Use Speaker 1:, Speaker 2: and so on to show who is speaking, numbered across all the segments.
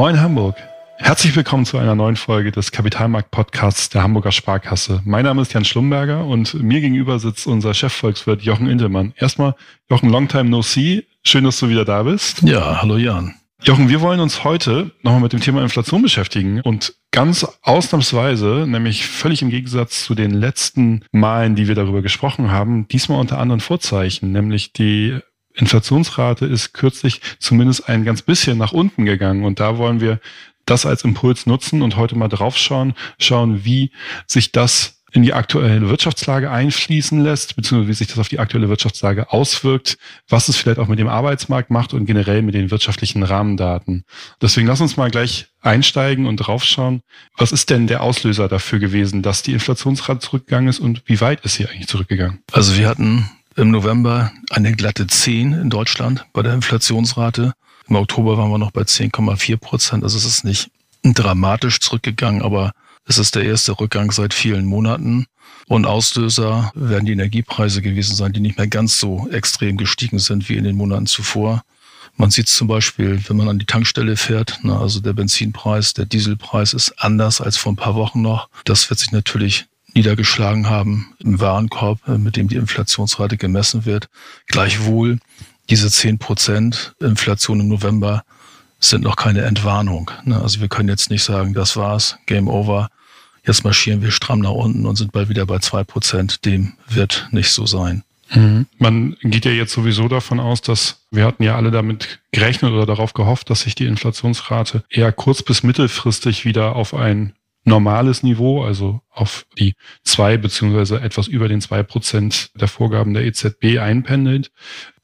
Speaker 1: Moin Hamburg. Herzlich willkommen zu einer neuen Folge des Kapitalmarkt-Podcasts der Hamburger Sparkasse. Mein Name ist Jan Schlumberger und mir gegenüber sitzt unser Chefvolkswirt Jochen Indelmann. Erstmal, Jochen, long time no see. Schön, dass du wieder da bist.
Speaker 2: Ja, hallo Jan.
Speaker 1: Jochen, wir wollen uns heute nochmal mit dem Thema Inflation beschäftigen und ganz ausnahmsweise, nämlich völlig im Gegensatz zu den letzten Malen, die wir darüber gesprochen haben, diesmal unter anderen Vorzeichen, nämlich die Inflationsrate ist kürzlich zumindest ein ganz bisschen nach unten gegangen und da wollen wir das als Impuls nutzen und heute mal draufschauen, schauen, wie sich das in die aktuelle Wirtschaftslage einfließen lässt, beziehungsweise wie sich das auf die aktuelle Wirtschaftslage auswirkt, was es vielleicht auch mit dem Arbeitsmarkt macht und generell mit den wirtschaftlichen Rahmendaten. Deswegen lass uns mal gleich einsteigen und draufschauen. Was ist denn der Auslöser dafür gewesen, dass die Inflationsrate zurückgegangen ist und wie weit ist sie eigentlich zurückgegangen?
Speaker 2: Also wir hatten im November eine glatte 10 in Deutschland bei der Inflationsrate. Im Oktober waren wir noch bei 10,4 Prozent. Also es ist nicht dramatisch zurückgegangen, aber es ist der erste Rückgang seit vielen Monaten. Und Auslöser werden die Energiepreise gewesen sein, die nicht mehr ganz so extrem gestiegen sind wie in den Monaten zuvor. Man sieht es zum Beispiel, wenn man an die Tankstelle fährt, na, also der Benzinpreis, der Dieselpreis ist anders als vor ein paar Wochen noch. Das wird sich natürlich niedergeschlagen haben im Warenkorb, äh, mit dem die Inflationsrate gemessen wird. Gleichwohl, diese 10 Prozent Inflation im November sind noch keine Entwarnung. Ne? Also wir können jetzt nicht sagen, das war's, Game Over. Jetzt marschieren wir stramm nach unten und sind bald wieder bei zwei Prozent. Dem wird nicht so sein.
Speaker 1: Mhm. Man geht ja jetzt sowieso davon aus, dass wir hatten ja alle damit gerechnet oder darauf gehofft, dass sich die Inflationsrate eher kurz- bis mittelfristig wieder auf ein normales Niveau, also auf die zwei beziehungsweise etwas über den zwei Prozent der Vorgaben der EZB einpendelt.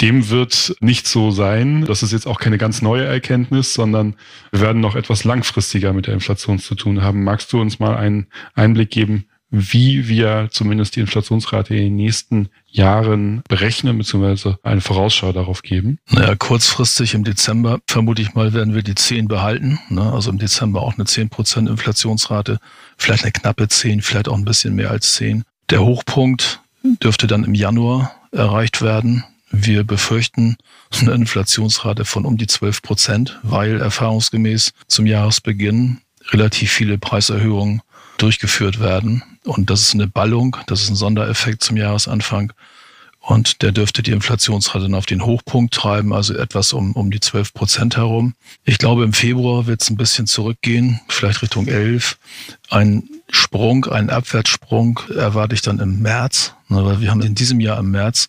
Speaker 1: Dem wird nicht so sein. Das ist jetzt auch keine ganz neue Erkenntnis, sondern wir werden noch etwas langfristiger mit der Inflation zu tun haben. Magst du uns mal einen Einblick geben, wie wir zumindest die Inflationsrate in den nächsten Jahren berechnen, beziehungsweise eine Vorausschau darauf geben?
Speaker 2: Naja, kurzfristig im Dezember vermute ich mal, werden wir die 10 behalten. Ne? Also im Dezember auch eine 10% Inflationsrate, vielleicht eine knappe 10, vielleicht auch ein bisschen mehr als 10. Der Hochpunkt dürfte dann im Januar erreicht werden. Wir befürchten eine Inflationsrate von um die 12 Prozent, weil erfahrungsgemäß zum Jahresbeginn relativ viele Preiserhöhungen durchgeführt werden. Und das ist eine Ballung, das ist ein Sondereffekt zum Jahresanfang. Und der dürfte die Inflationsrate dann auf den Hochpunkt treiben, also etwas um, um die 12 Prozent herum. Ich glaube, im Februar wird es ein bisschen zurückgehen, vielleicht Richtung 11. Ein Sprung, einen Abwärtssprung erwarte ich dann im März, ne, weil wir haben in diesem Jahr im März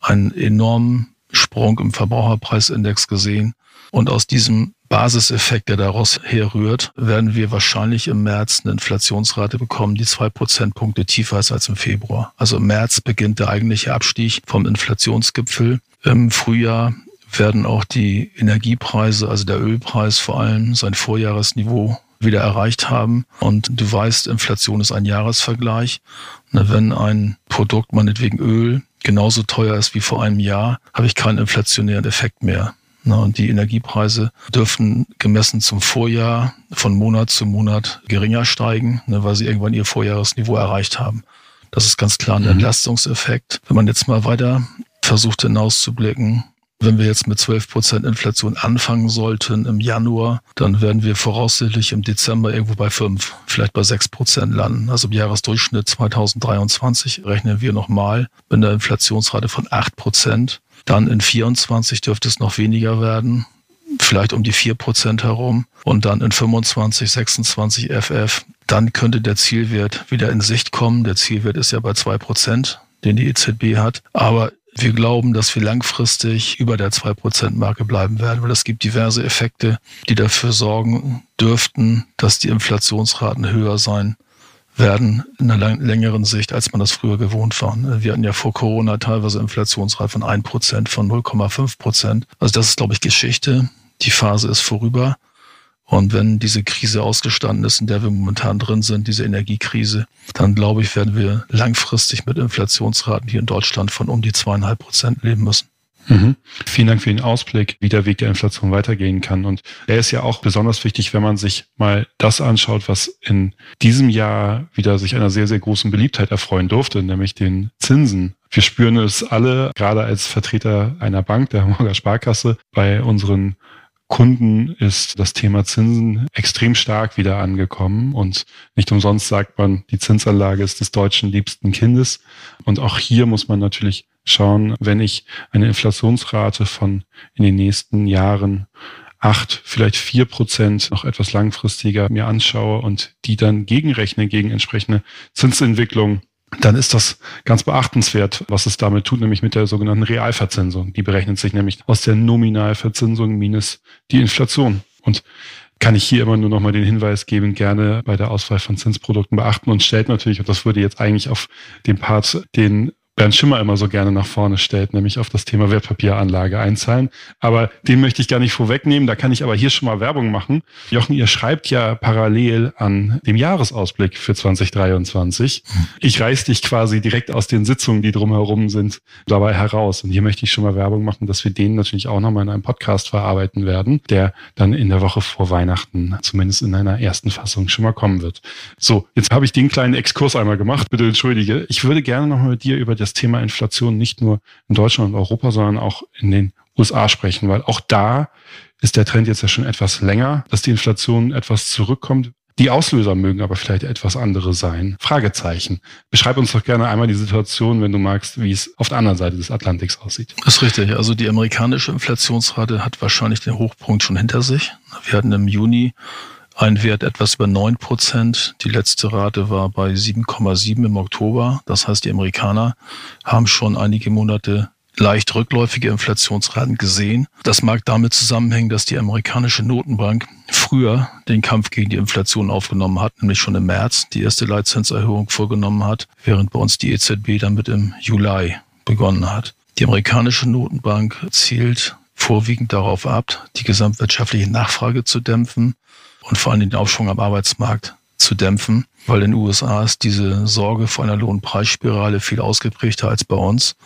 Speaker 2: einen enormen Sprung im Verbraucherpreisindex gesehen. Und aus diesem Basiseffekt, der daraus herrührt, werden wir wahrscheinlich im März eine Inflationsrate bekommen, die zwei Prozentpunkte tiefer ist als im Februar. Also im März beginnt der eigentliche Abstieg vom Inflationsgipfel. Im Frühjahr werden auch die Energiepreise, also der Ölpreis vor allem, sein Vorjahresniveau wieder erreicht haben. Und du weißt, Inflation ist ein Jahresvergleich. Wenn ein Produkt, meinetwegen Öl, genauso teuer ist wie vor einem Jahr, habe ich keinen inflationären Effekt mehr. Und die Energiepreise dürfen gemessen zum Vorjahr von Monat zu Monat geringer steigen, ne, weil sie irgendwann ihr Vorjahresniveau erreicht haben. Das ist ganz klar ein mhm. Entlastungseffekt. Wenn man jetzt mal weiter versucht hinauszublicken, wenn wir jetzt mit 12 Prozent Inflation anfangen sollten im Januar, dann werden wir voraussichtlich im Dezember irgendwo bei 5, vielleicht bei 6 Prozent landen. Also im Jahresdurchschnitt 2023 rechnen wir nochmal mit einer Inflationsrate von 8 Prozent. Dann in 24 dürfte es noch weniger werden, vielleicht um die 4 Prozent herum. Und dann in 25, 26 FF, dann könnte der Zielwert wieder in Sicht kommen. Der Zielwert ist ja bei 2 Prozent, den die EZB hat. Aber wir glauben, dass wir langfristig über der 2%-Marke bleiben werden, weil es gibt diverse Effekte, die dafür sorgen dürften, dass die Inflationsraten höher sein werden in einer längeren Sicht, als man das früher gewohnt war. Wir hatten ja vor Corona teilweise Inflationsrate von 1%, von 0,5%. Also das ist, glaube ich, Geschichte. Die Phase ist vorüber. Und wenn diese Krise ausgestanden ist, in der wir momentan drin sind, diese Energiekrise, dann glaube ich, werden wir langfristig mit Inflationsraten hier in Deutschland von um die zweieinhalb Prozent leben müssen.
Speaker 1: Mhm. Vielen Dank für den Ausblick, wie der Weg der Inflation weitergehen kann. Und er ist ja auch besonders wichtig, wenn man sich mal das anschaut, was in diesem Jahr wieder sich einer sehr, sehr großen Beliebtheit erfreuen durfte, nämlich den Zinsen. Wir spüren es alle, gerade als Vertreter einer Bank, der Hamburger Sparkasse, bei unseren Kunden ist das Thema Zinsen extrem stark wieder angekommen und nicht umsonst sagt man, die Zinsanlage ist des deutschen liebsten Kindes. Und auch hier muss man natürlich schauen, wenn ich eine Inflationsrate von in den nächsten Jahren acht, vielleicht vier Prozent noch etwas langfristiger mir anschaue und die dann gegenrechne gegen entsprechende Zinsentwicklung, dann ist das ganz beachtenswert, was es damit tut, nämlich mit der sogenannten Realverzinsung. Die berechnet sich nämlich aus der Nominalverzinsung minus die Inflation. Und kann ich hier immer nur noch mal den Hinweis geben, gerne bei der Auswahl von Zinsprodukten beachten und stellt natürlich, und das würde jetzt eigentlich auf den Part, den Bernd Schimmer immer so gerne nach vorne stellt, nämlich auf das Thema Wertpapieranlage einzahlen. Aber den möchte ich gar nicht vorwegnehmen. Da kann ich aber hier schon mal Werbung machen. Jochen, ihr schreibt ja parallel an dem Jahresausblick für 2023. Ich reiß dich quasi direkt aus den Sitzungen, die drumherum sind, dabei heraus. Und hier möchte ich schon mal Werbung machen, dass wir den natürlich auch nochmal in einem Podcast verarbeiten werden, der dann in der Woche vor Weihnachten zumindest in einer ersten Fassung schon mal kommen wird. So, jetzt habe ich den kleinen Exkurs einmal gemacht. Bitte entschuldige. Ich würde gerne nochmal mit dir über das das Thema Inflation nicht nur in Deutschland und Europa, sondern auch in den USA sprechen, weil auch da ist der Trend jetzt ja schon etwas länger, dass die Inflation etwas zurückkommt. Die Auslöser mögen aber vielleicht etwas andere sein. Fragezeichen. Beschreib uns doch gerne einmal die Situation, wenn du magst, wie es auf der anderen Seite des Atlantiks aussieht.
Speaker 2: Das ist richtig. Also die amerikanische Inflationsrate hat wahrscheinlich den Hochpunkt schon hinter sich. Wir hatten im Juni ein Wert etwas über neun Prozent. Die letzte Rate war bei 7,7 im Oktober. Das heißt, die Amerikaner haben schon einige Monate leicht rückläufige Inflationsraten gesehen. Das mag damit zusammenhängen, dass die amerikanische Notenbank früher den Kampf gegen die Inflation aufgenommen hat, nämlich schon im März die erste Leitzinserhöhung vorgenommen hat, während bei uns die EZB damit im Juli begonnen hat. Die amerikanische Notenbank zielt vorwiegend darauf ab, die gesamtwirtschaftliche Nachfrage zu dämpfen und vor allem den Aufschwung am Arbeitsmarkt zu dämpfen, weil in den USA ist diese Sorge vor einer Lohnpreisspirale viel ausgeprägter als bei uns,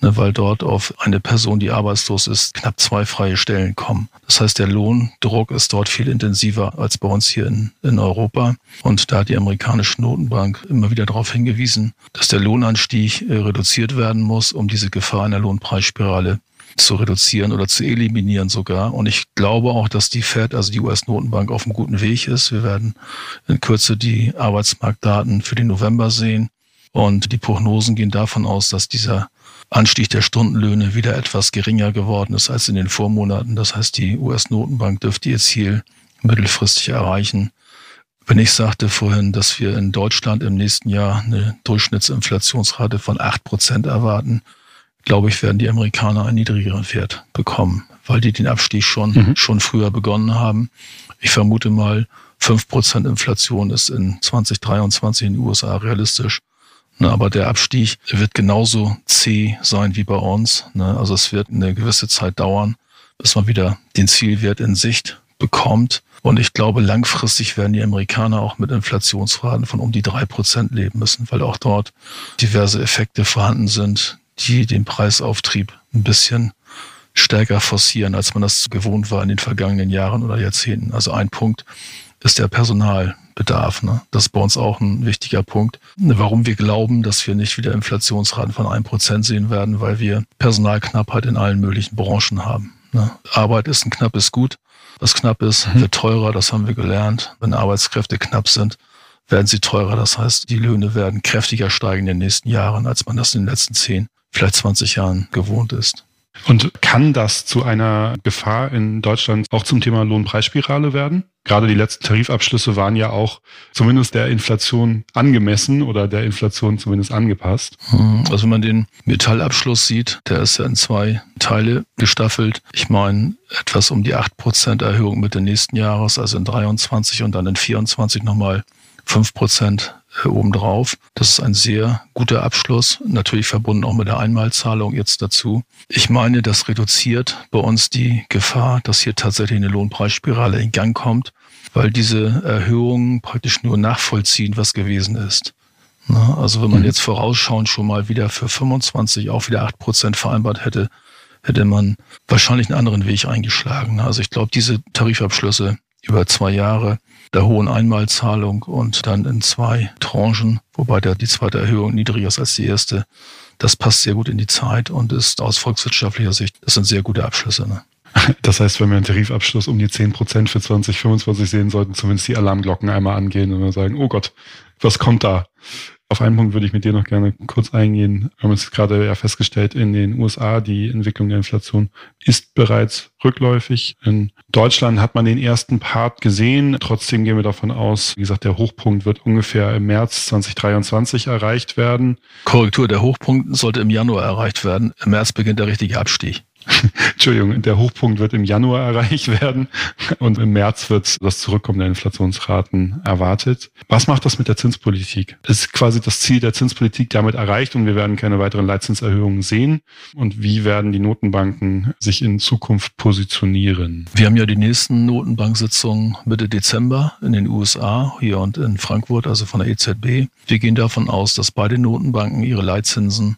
Speaker 2: ne, weil dort auf eine Person, die arbeitslos ist, knapp zwei freie Stellen kommen. Das heißt, der Lohndruck ist dort viel intensiver als bei uns hier in, in Europa. Und da hat die amerikanische Notenbank immer wieder darauf hingewiesen, dass der Lohnanstieg äh, reduziert werden muss, um diese Gefahr einer Lohnpreisspirale zu reduzieren oder zu eliminieren sogar. Und ich glaube auch, dass die Fed, also die US-Notenbank, auf einem guten Weg ist. Wir werden in Kürze die Arbeitsmarktdaten für den November sehen. Und die Prognosen gehen davon aus, dass dieser Anstieg der Stundenlöhne wieder etwas geringer geworden ist als in den Vormonaten. Das heißt, die US-Notenbank dürfte ihr Ziel mittelfristig erreichen. Wenn ich sagte vorhin, dass wir in Deutschland im nächsten Jahr eine Durchschnittsinflationsrate von acht Prozent erwarten, glaube ich, werden die Amerikaner einen niedrigeren Wert bekommen, weil die den Abstieg schon, mhm. schon früher begonnen haben. Ich vermute mal, fünf Prozent Inflation ist in 2023 in den USA realistisch. Ne, aber der Abstieg wird genauso zäh sein wie bei uns. Ne, also es wird eine gewisse Zeit dauern, bis man wieder den Zielwert in Sicht bekommt. Und ich glaube, langfristig werden die Amerikaner auch mit Inflationsraten von um die drei Prozent leben müssen, weil auch dort diverse Effekte vorhanden sind, die den Preisauftrieb ein bisschen stärker forcieren, als man das gewohnt war in den vergangenen Jahren oder Jahrzehnten. Also ein Punkt ist der Personalbedarf. Ne? Das ist bei uns auch ein wichtiger Punkt. Warum wir glauben, dass wir nicht wieder Inflationsraten von einem Prozent sehen werden, weil wir Personalknappheit in allen möglichen Branchen haben. Ne? Arbeit ist ein knappes Gut. Was knapp ist, mhm. wird teurer, das haben wir gelernt. Wenn Arbeitskräfte knapp sind, werden sie teurer. Das heißt, die Löhne werden kräftiger steigen in den nächsten Jahren, als man das in den letzten zehn vielleicht 20 Jahren gewohnt ist.
Speaker 1: Und kann das zu einer Gefahr in Deutschland auch zum Thema Lohnpreisspirale werden? Gerade die letzten Tarifabschlüsse waren ja auch zumindest der Inflation angemessen oder der Inflation zumindest angepasst.
Speaker 2: Hm, also wenn man den Metallabschluss sieht, der ist ja in zwei Teile gestaffelt. Ich meine, etwas um die 8% Erhöhung Mitte nächsten Jahres, also in 23 und dann in 24 nochmal 5% äh, obendrauf. Das ist ein sehr guter Abschluss, natürlich verbunden auch mit der Einmalzahlung jetzt dazu. Ich meine, das reduziert bei uns die Gefahr, dass hier tatsächlich eine Lohnpreisspirale in Gang kommt, weil diese Erhöhungen praktisch nur nachvollziehen, was gewesen ist. Also wenn man mhm. jetzt vorausschauend schon mal wieder für 25 auch wieder 8 Prozent vereinbart hätte, hätte man wahrscheinlich einen anderen Weg eingeschlagen. Also ich glaube, diese Tarifabschlüsse über zwei Jahre der hohen Einmalzahlung und dann in zwei Tranchen, wobei der, die zweite Erhöhung niedriger ist als die erste. Das passt sehr gut in die Zeit und ist aus volkswirtschaftlicher Sicht, das sind sehr gute Abschlüsse. Ne?
Speaker 1: Das heißt, wenn wir einen Tarifabschluss um die 10 Prozent für 2025 sehen, sollten zumindest die Alarmglocken einmal angehen und wir sagen, oh Gott, was kommt da? Auf einen Punkt würde ich mit dir noch gerne kurz eingehen. Wir haben es gerade ja festgestellt, in den USA, die Entwicklung der Inflation ist bereits rückläufig. In Deutschland hat man den ersten Part gesehen. Trotzdem gehen wir davon aus, wie gesagt, der Hochpunkt wird ungefähr im März 2023 erreicht werden.
Speaker 2: Korrektur, der Hochpunkt sollte im Januar erreicht werden. Im März beginnt der richtige Abstieg.
Speaker 1: Entschuldigung, der Hochpunkt wird im Januar erreicht werden und im März wird das Zurückkommen der Inflationsraten erwartet. Was macht das mit der Zinspolitik? Ist quasi das Ziel der Zinspolitik damit erreicht und wir werden keine weiteren Leitzinserhöhungen sehen? Und wie werden die Notenbanken sich in Zukunft positionieren?
Speaker 2: Wir haben ja die nächsten Notenbanksitzungen Mitte Dezember in den USA, hier und in Frankfurt, also von der EZB. Wir gehen davon aus, dass beide Notenbanken ihre Leitzinsen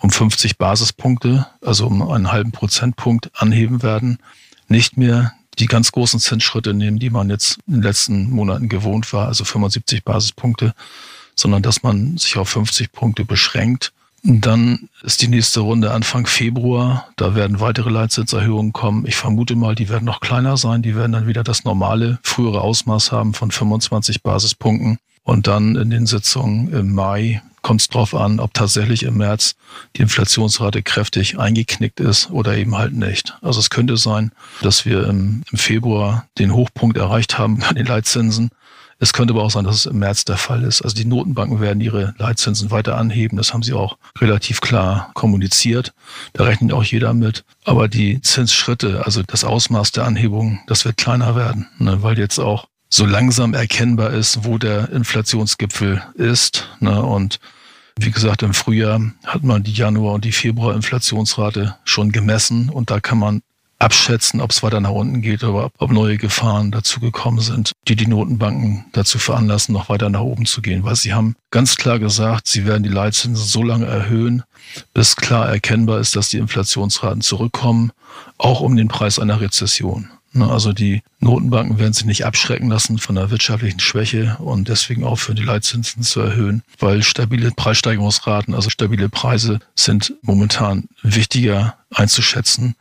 Speaker 2: um 50 Basispunkte, also um einen halben Prozentpunkt anheben werden, nicht mehr die ganz großen Zinsschritte nehmen, die man jetzt in den letzten Monaten gewohnt war, also 75 Basispunkte, sondern dass man sich auf 50 Punkte beschränkt. Dann ist die nächste Runde Anfang Februar. Da werden weitere Leitzinserhöhungen kommen. Ich vermute mal, die werden noch kleiner sein. Die werden dann wieder das normale, frühere Ausmaß haben von 25 Basispunkten. Und dann in den Sitzungen im Mai kommt es darauf an, ob tatsächlich im März die Inflationsrate kräftig eingeknickt ist oder eben halt nicht. Also es könnte sein, dass wir im, im Februar den Hochpunkt erreicht haben bei den Leitzinsen. Es könnte aber auch sein, dass es im März der Fall ist. Also die Notenbanken werden ihre Leitzinsen weiter anheben. Das haben sie auch relativ klar kommuniziert. Da rechnet auch jeder mit. Aber die Zinsschritte, also das Ausmaß der Anhebung, das wird kleiner werden, ne? weil jetzt auch so langsam erkennbar ist, wo der Inflationsgipfel ist. Ne? Und wie gesagt, im Frühjahr hat man die Januar- und die Februar-Inflationsrate schon gemessen und da kann man abschätzen, ob es weiter nach unten geht oder ob neue Gefahren dazugekommen sind, die die Notenbanken dazu veranlassen, noch weiter nach oben zu gehen. Weil sie haben ganz klar gesagt, sie werden die Leitzinsen so lange erhöhen, bis klar erkennbar ist, dass die Inflationsraten zurückkommen, auch um den Preis einer Rezession. Ne, also die Notenbanken werden sich nicht abschrecken lassen von der wirtschaftlichen Schwäche und deswegen aufhören, die Leitzinsen zu erhöhen, weil stabile Preissteigerungsraten, also stabile Preise sind momentan wichtiger einzuschätzen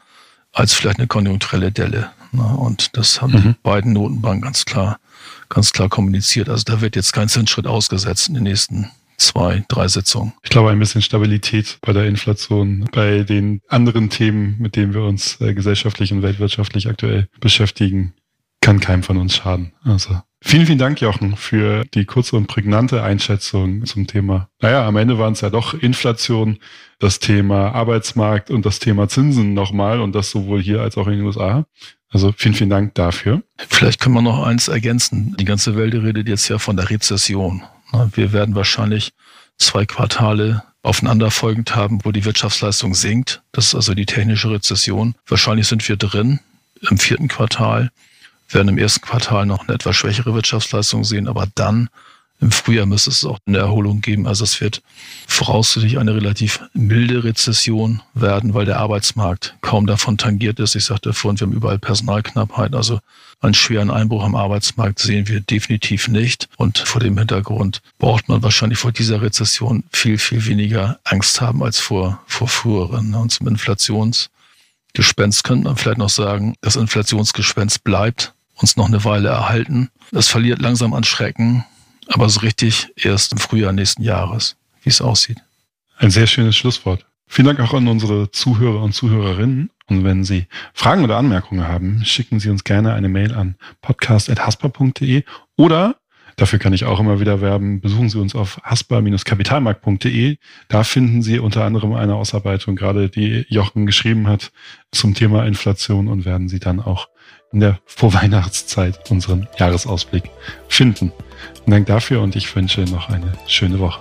Speaker 2: als vielleicht eine konjunkturelle Delle. Ne, und das haben mhm. die beiden Notenbanken ganz klar, ganz klar kommuniziert. Also da wird jetzt kein Zinsschritt ausgesetzt in den nächsten zwei, drei Sitzungen.
Speaker 1: Ich glaube, ein bisschen Stabilität bei der Inflation, bei den anderen Themen, mit denen wir uns äh, gesellschaftlich und weltwirtschaftlich aktuell beschäftigen, kann keinem von uns schaden. Also vielen, vielen Dank, Jochen, für die kurze und prägnante Einschätzung zum Thema. Naja, am Ende waren es ja doch Inflation, das Thema Arbeitsmarkt und das Thema Zinsen nochmal und das sowohl hier als auch in den USA. Also vielen, vielen Dank dafür.
Speaker 2: Vielleicht können wir noch eins ergänzen. Die ganze Welt redet jetzt ja von der Rezession. Wir werden wahrscheinlich zwei Quartale aufeinanderfolgend haben, wo die Wirtschaftsleistung sinkt. Das ist also die technische Rezession. Wahrscheinlich sind wir drin im vierten Quartal, werden im ersten Quartal noch eine etwas schwächere Wirtschaftsleistung sehen, aber dann im Frühjahr müsste es auch eine Erholung geben. Also es wird voraussichtlich eine relativ milde Rezession werden, weil der Arbeitsmarkt kaum davon tangiert ist. Ich sagte vorhin, wir haben überall Personalknappheit. Also einen schweren Einbruch am Arbeitsmarkt sehen wir definitiv nicht. Und vor dem Hintergrund braucht man wahrscheinlich vor dieser Rezession viel, viel weniger Angst haben als vor, vor früheren. Und zum Inflationsgespenst könnte man vielleicht noch sagen, das Inflationsgespenst bleibt uns noch eine Weile erhalten. Es verliert langsam an Schrecken aber so richtig erst im Frühjahr nächsten Jahres, wie es aussieht.
Speaker 1: Ein sehr schönes Schlusswort. Vielen Dank auch an unsere Zuhörer und Zuhörerinnen. Und wenn Sie Fragen oder Anmerkungen haben, schicken Sie uns gerne eine Mail an podcast.haspa.de oder Dafür kann ich auch immer wieder werben. Besuchen Sie uns auf haspa-kapitalmarkt.de. Da finden Sie unter anderem eine Ausarbeitung, gerade die Jochen geschrieben hat zum Thema Inflation und werden Sie dann auch in der Vorweihnachtszeit unseren Jahresausblick finden. Vielen Dank dafür und ich wünsche noch eine schöne Woche.